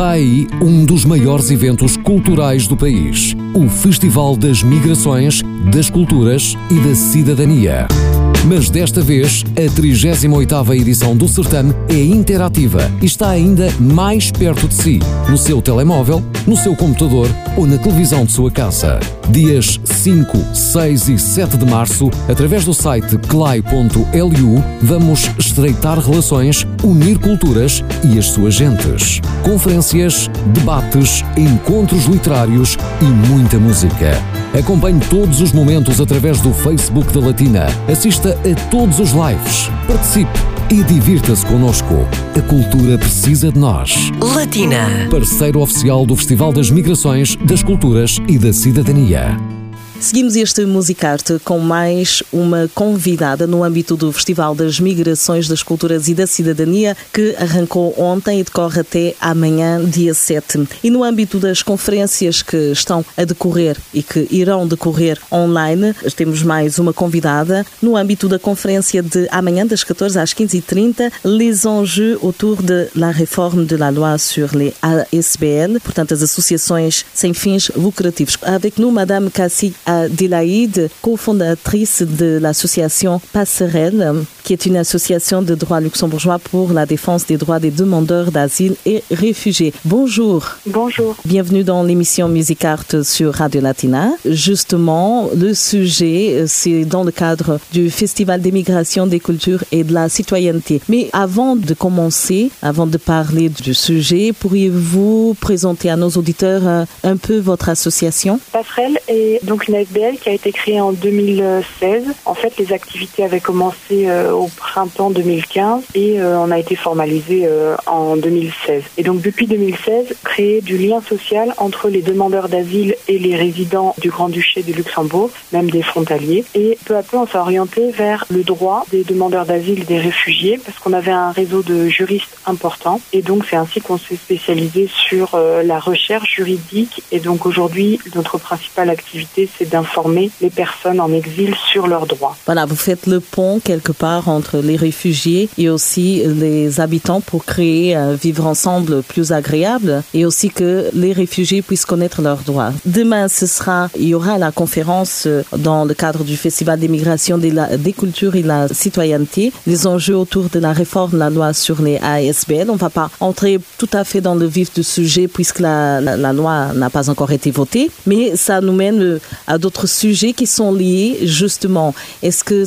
Está aí um dos maiores eventos culturais do país. O Festival das Migrações, das Culturas e da Cidadania. Mas desta vez, a 38ª edição do certame é interativa e está ainda mais perto de si, no seu telemóvel, no seu computador ou na televisão de sua casa. Dias 5, 6 e 7 de março, através do site clai.lu, vamos estreitar relações, unir culturas e as suas gentes. Conferências, debates, encontros literários e muita música. Acompanhe todos os momentos através do Facebook da Latina. Assista a todos os lives. Participe e divirta-se connosco. A cultura precisa de nós. Latina. Parceiro oficial do Festival das Migrações, das Culturas e da Cidadania. Seguimos este Musicarte com mais uma convidada no âmbito do Festival das Migrações, das Culturas e da Cidadania, que arrancou ontem e decorre até amanhã, dia 7. E no âmbito das conferências que estão a decorrer e que irão decorrer online, temos mais uma convidada. No âmbito da conferência de amanhã, das 14 às 15h30, les enjeux autour de la réforme de la loi sur les ASBL, portanto, as associações sem fins lucrativos. Avec nous, Madame Cassie Adélaïde, cofondatrice de l'association Passerelle, qui est une association de droit luxembourgeois pour la défense des droits des demandeurs d'asile et réfugiés. Bonjour. Bonjour. Bienvenue dans l'émission Music Art sur Radio Latina. Justement, le sujet, c'est dans le cadre du Festival des migrations, des cultures et de la citoyenneté. Mais avant de commencer, avant de parler du sujet, pourriez-vous présenter à nos auditeurs un peu votre association? Passerelle est donc une Qui a été créée en 2016. En fait, les activités avaient commencé au printemps 2015 et on a été formalisé en 2016. Et donc depuis 2016, créer du lien social entre les demandeurs d'asile et les résidents du Grand-Duché du Luxembourg, même des frontaliers. Et peu à peu, on s'est orienté vers le droit des demandeurs d'asile, des réfugiés, parce qu'on avait un réseau de juristes important. Et donc c'est ainsi qu'on s'est spécialisé sur la recherche juridique. Et donc aujourd'hui, notre principale activité, c'est d'informer les personnes en exil sur leurs droits. Voilà, vous faites le pont quelque part entre les réfugiés et aussi les habitants pour créer un vivre ensemble plus agréable et aussi que les réfugiés puissent connaître leurs droits. Demain, ce sera, il y aura la conférence dans le cadre du Festival des migrations, des, des cultures et la citoyenneté, les enjeux autour de la réforme de la loi sur les ASBL. On ne va pas entrer tout à fait dans le vif du sujet puisque la, loi n'a pas encore été votée, mais ça nous mène à d'autres sujets qui sont liés justement. Est-ce que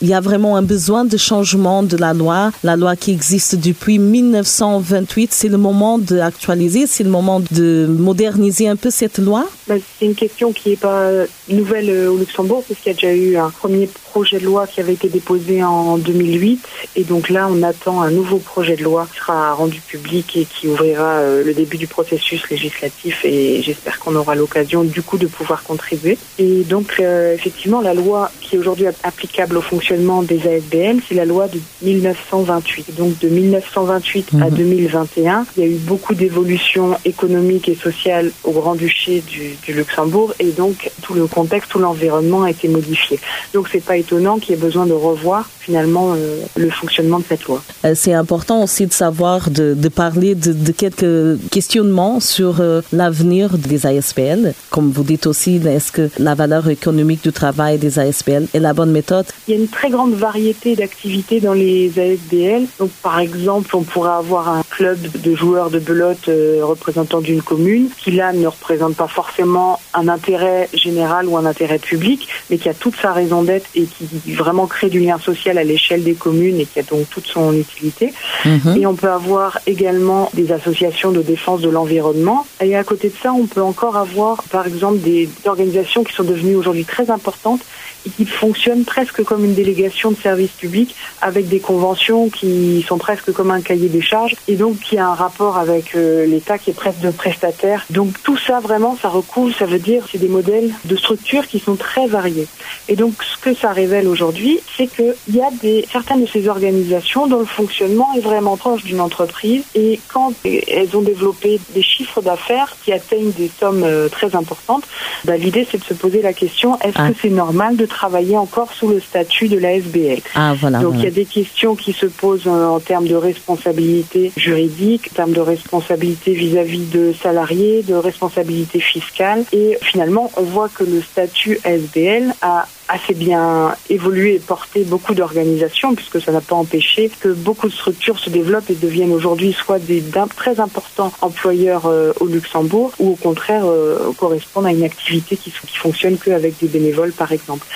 il y a vraiment un besoin de changement de la loi, la loi qui existe depuis 1928. C'est le moment d'actualiser, c'est le moment de moderniser un peu cette loi ben, C'est une question qui n'est pas nouvelle au Luxembourg, parce qu'il y a déjà eu un premier projet de loi qui avait été déposé en 2008. Et donc là, on attend un nouveau projet de loi qui sera rendu public et qui ouvrira le début du processus législatif. Et j'espère qu'on aura l'occasion du coup de pouvoir contribuer. Et donc, euh, effectivement, la loi qui est aujourd'hui applicable au fonctionnement des ASBL, c'est la loi de 1928. Donc de 1928 mmh. à 2021, il y a eu beaucoup d'évolutions économiques et sociales au Grand-Duché du, du, Luxembourg et donc tout le contexte, tout l'environnement a été modifié. Donc c'est pas étonnant qu'il y ait besoin de revoir finalement euh, le fonctionnement de cette loi. Euh, c'est important aussi de savoir, de, de parler de, de, quelques questionnements sur euh, l'avenir des ASBL. Comme vous dites aussi, est-ce que la valeur économique du travail des ASBL est la bonne méthode Il y a une très grande variété d'activités dans les ASBL. Donc, par exemple, on pourrait avoir un club de joueurs de belote euh, représentant d'une commune qui, là, ne représente pas forcément un intérêt général ou un intérêt public, mais qui a toute sa raison d'être et qui vraiment crée du lien social à l'échelle des communes et qui a donc toute son utilité. Mmh. Et on peut avoir également des associations de défense de l'environnement. Et à côté de ça, on peut encore avoir, par exemple, des organisations qui sont devenues aujourd'hui très importantes et qui fonctionne presque comme une délégation de service public avec des conventions qui sont presque comme un cahier des charges et donc qui a un rapport avec euh, l'État qui est presque de prestataire. Donc tout ça vraiment, ça recoule, ça veut dire c'est des modèles de structures qui sont très variés. Et donc ce que ça révèle aujourd'hui, c'est qu'il y a des, certaines de ces organisations dont le fonctionnement est vraiment proche d'une entreprise et quand elles ont développé des chiffres d'affaires qui atteignent des sommes euh, très importantes, bah, l'idée c'est de se poser la question est-ce ah. que c'est normal de travailler encore sous le statut de la SBL ah, voilà, Donc il y a des questions qui se posent euh, en termes de responsabilité juridique, en termes de responsabilité vis-à-vis de salariés, de responsabilité fiscale. Et finalement on voit que le statut SBL a assez bien évolué et porté beaucoup d'organisations, puisque ça n'a pas empêché que beaucoup de structures se développent et deviennent aujourd'hui soit des très importants employeurs euh, au Luxembourg, ou au contraire euh, correspondent à une activité qui, qui fonctionne qu'avec des bénévoles, par exemple.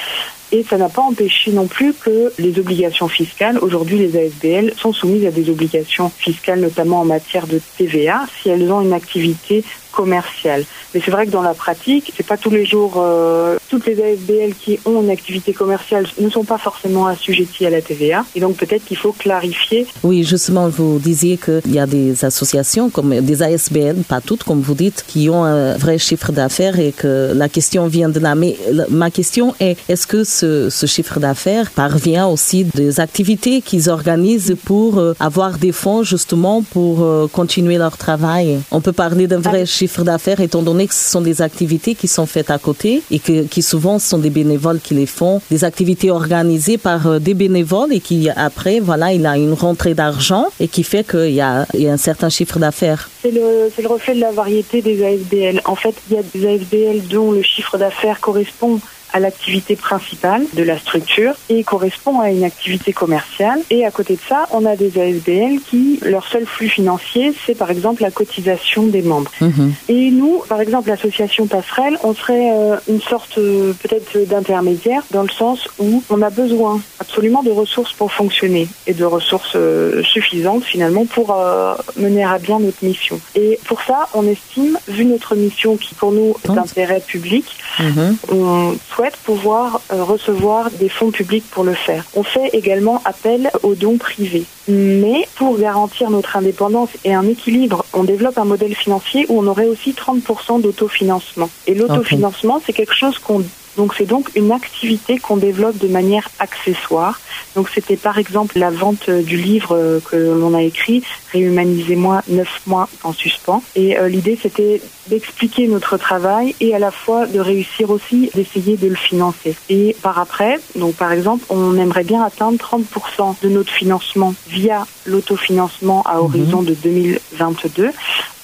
Et ça n'a pas empêché non plus que les obligations fiscales, aujourd'hui les ASBL sont soumises à des obligations fiscales, notamment en matière de TVA, si elles ont une activité commerciale. Mais c'est vrai que dans la pratique, c'est pas tous les jours, euh, toutes les ASBL qui ont une activité commerciale ne sont pas forcément assujetties à la TVA. Et donc peut-être qu'il faut clarifier. Oui, justement, vous disiez qu'il y a des associations comme des ASBL, pas toutes, comme vous dites, qui ont un vrai chiffre d'affaires et que la question vient de là. Mais ma question est, est-ce que ce, ce chiffre d'affaires parvient aussi des activités qu'ils organisent pour euh, avoir des fonds justement pour euh, continuer leur travail? On peut parler d'un vrai chiffre chiffre d'affaires, étant donné que ce sont des activités qui sont faites à côté et qui souvent sont des bénévoles qui les font, des activités organisées par euh, des bénévoles et qui après, voilà, il a une rentrée d'argent et qui fait qu'il y a, il y a un certain chiffre d'affaires. C'est le, le reflet de la variété des ASBL. En fait, il y a des ASBL dont le chiffre d'affaires correspond à l'activité principale de la structure et correspond à une activité commerciale. Et à côté de ça, on a des ASBL qui, leur seul flux financier, c'est par exemple la cotisation des membres. Mhm. Et nous, par exemple, l'association Passerelle, on serait euh, une sorte euh, peut-être d'intermédiaire dans le sens où on a besoin absolument de ressources pour fonctionner et de ressources euh, suffisantes finalement pour mener à bien notre mission. Et pour ça, on estime, vu notre mission qui pour nous est d'intérêt public, mhm. on pouvoir euh, recevoir des fonds publics pour le faire. On fait également appel aux dons privés. Mais pour garantir notre indépendance et un équilibre, on développe un modèle financier où on aurait aussi 30% d'autofinancement. Et l'autofinancement, c'est quelque chose qu'on donc c'est donc une activité qu'on développe de manière accessoire. Donc c'était par exemple la vente du livre euh, que l'on a écrit, Réhumanisez-moi, neuf mois en suspens. Et euh, l'idée c'était d'expliquer notre travail et à la fois de réussir aussi d'essayer de le financer. Et par après, donc par exemple, on aimerait bien atteindre 30% de notre financement via l'autofinancement à horizon mhm. de 2022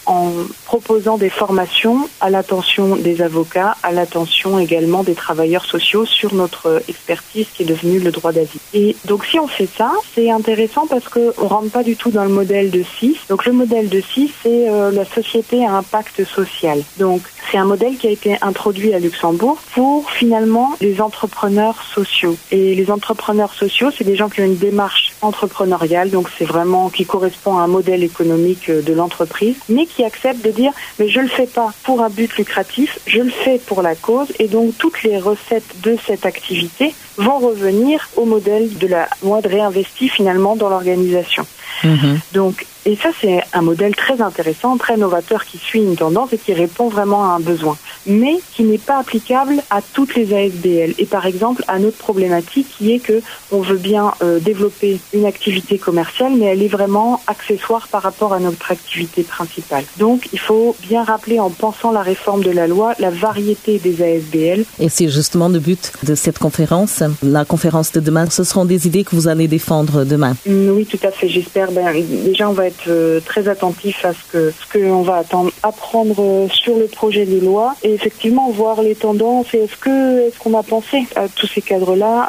en proposant des formations à l'attention des avocats, à l'attention également des travailleurs sociaux sur notre expertise qui est devenue le droit d'asile. Et donc si on fait ça, c'est intéressant parce qu'on ne rentre pas du tout dans le modèle de 6. Donc le modèle de 6, c'est euh, la société à impact social. Donc c'est un modèle qui a été introduit à Luxembourg pour finalement les entrepreneurs sociaux. Et les entrepreneurs sociaux, c'est des gens qui ont une démarche entrepreneuriale, donc c'est vraiment qui correspond à un modèle économique euh, de l'entreprise, mais qui accepte de dire mais je le fais pas pour un but lucratif, je le fais pour la cause et donc toutes les recettes de cette activité vont revenir au modèle de la moi de réinvestir finalement dans l'organisation. Mhm. Donc et ça, c'est un modèle très intéressant, très novateur, qui suit une tendance et qui répond vraiment à un besoin, mais qui n'est pas applicable à toutes les ASBL. Et par exemple, à notre problématique qui est que on veut bien euh, développer une activité commerciale, mais elle est vraiment accessoire par rapport à notre activité principale. Donc, il faut bien rappeler, en pensant la réforme de la loi, la variété des ASBL. Et c'est justement le but de cette conférence, la conférence de demain. Ce seront des idées que vous allez défendre demain. Oui, tout à fait. J'espère. Ben, déjà, on va être euh, très attentif à ce que ce qu'on va attendre, apprendre euh, sur le projet de loi et effectivement voir les tendances et est-ce qu'on a pensé à tous ces cadres-là,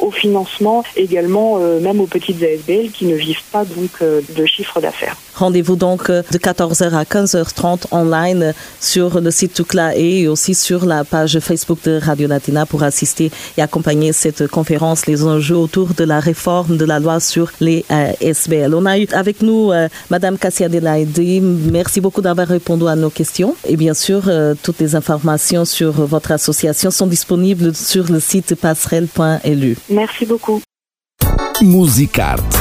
au financement également, euh, même aux petites ASBL qui ne vivent pas donc de chiffre d'affaires. Rendez-vous donc de 14h à 15h30 online sur le site Tucla et aussi sur la page Facebook de Radio Latina pour assister et accompagner cette conférence, les enjeux autour de la réforme de la loi sur les SBL. On a eu avec nous Madame Cassia Delaide. Merci beaucoup d'avoir répondu à nos questions. Et bien sûr, toutes les informations sur votre association sont disponibles sur le site passerelle.lu. Merci beaucoup. Musicarte